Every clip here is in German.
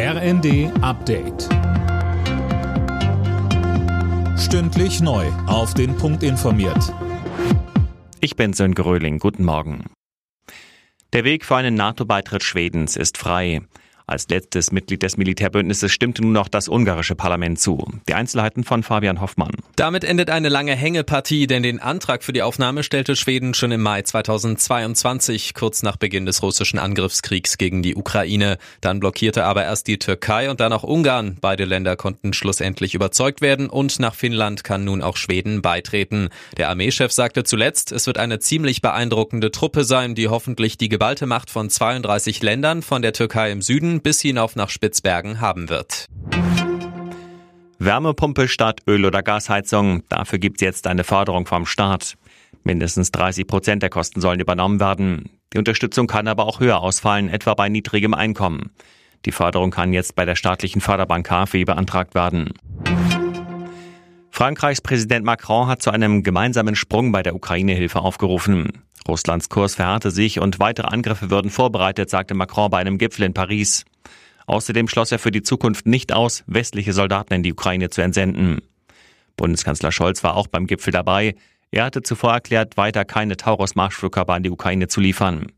RND Update. Stündlich neu. Auf den Punkt informiert. Ich bin Sönke Röhling. Guten Morgen. Der Weg für einen NATO-Beitritt Schwedens ist frei. Als letztes Mitglied des Militärbündnisses stimmte nun noch das ungarische Parlament zu. Die Einzelheiten von Fabian Hoffmann. Damit endet eine lange Hängepartie, denn den Antrag für die Aufnahme stellte Schweden schon im Mai 2022, kurz nach Beginn des russischen Angriffskriegs gegen die Ukraine. Dann blockierte aber erst die Türkei und dann auch Ungarn. Beide Länder konnten schlussendlich überzeugt werden und nach Finnland kann nun auch Schweden beitreten. Der Armeechef sagte zuletzt, es wird eine ziemlich beeindruckende Truppe sein, die hoffentlich die geballte Macht von 32 Ländern von der Türkei im Süden bis hinauf nach Spitzbergen haben wird. Wärmepumpe statt Öl- oder Gasheizung. Dafür gibt es jetzt eine Förderung vom Staat. Mindestens 30 Prozent der Kosten sollen übernommen werden. Die Unterstützung kann aber auch höher ausfallen, etwa bei niedrigem Einkommen. Die Förderung kann jetzt bei der staatlichen Förderbank KfW beantragt werden. Frankreichs Präsident Macron hat zu einem gemeinsamen Sprung bei der Ukraine-Hilfe aufgerufen. Russlands Kurs verharrte sich und weitere Angriffe würden vorbereitet, sagte Macron bei einem Gipfel in Paris. Außerdem schloss er für die Zukunft nicht aus, westliche Soldaten in die Ukraine zu entsenden. Bundeskanzler Scholz war auch beim Gipfel dabei. Er hatte zuvor erklärt, weiter keine Taurus-Marschflugkörper an die Ukraine zu liefern.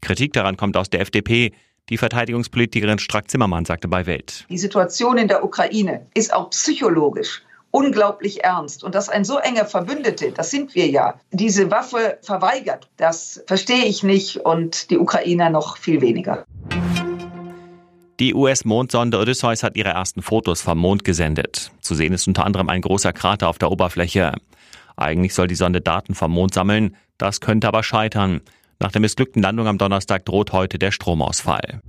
Kritik daran kommt aus der FDP. Die Verteidigungspolitikerin Strack-Zimmermann sagte bei Welt. Die Situation in der Ukraine ist auch psychologisch unglaublich ernst. Und dass ein so enger Verbündete, das sind wir ja, diese Waffe verweigert, das verstehe ich nicht und die Ukrainer noch viel weniger. Die US-Mondsonde Odysseus hat ihre ersten Fotos vom Mond gesendet. Zu sehen ist unter anderem ein großer Krater auf der Oberfläche. Eigentlich soll die Sonde Daten vom Mond sammeln, das könnte aber scheitern. Nach der missglückten Landung am Donnerstag droht heute der Stromausfall.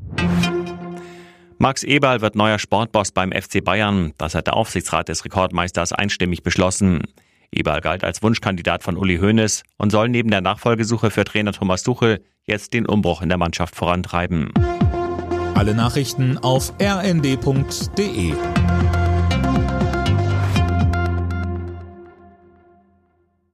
Max Eberl wird neuer Sportboss beim FC Bayern. Das hat der Aufsichtsrat des Rekordmeisters einstimmig beschlossen. Eberl galt als Wunschkandidat von Uli Hoeneß und soll neben der Nachfolgesuche für Trainer Thomas Tuchel jetzt den Umbruch in der Mannschaft vorantreiben. Alle Nachrichten auf rnd.de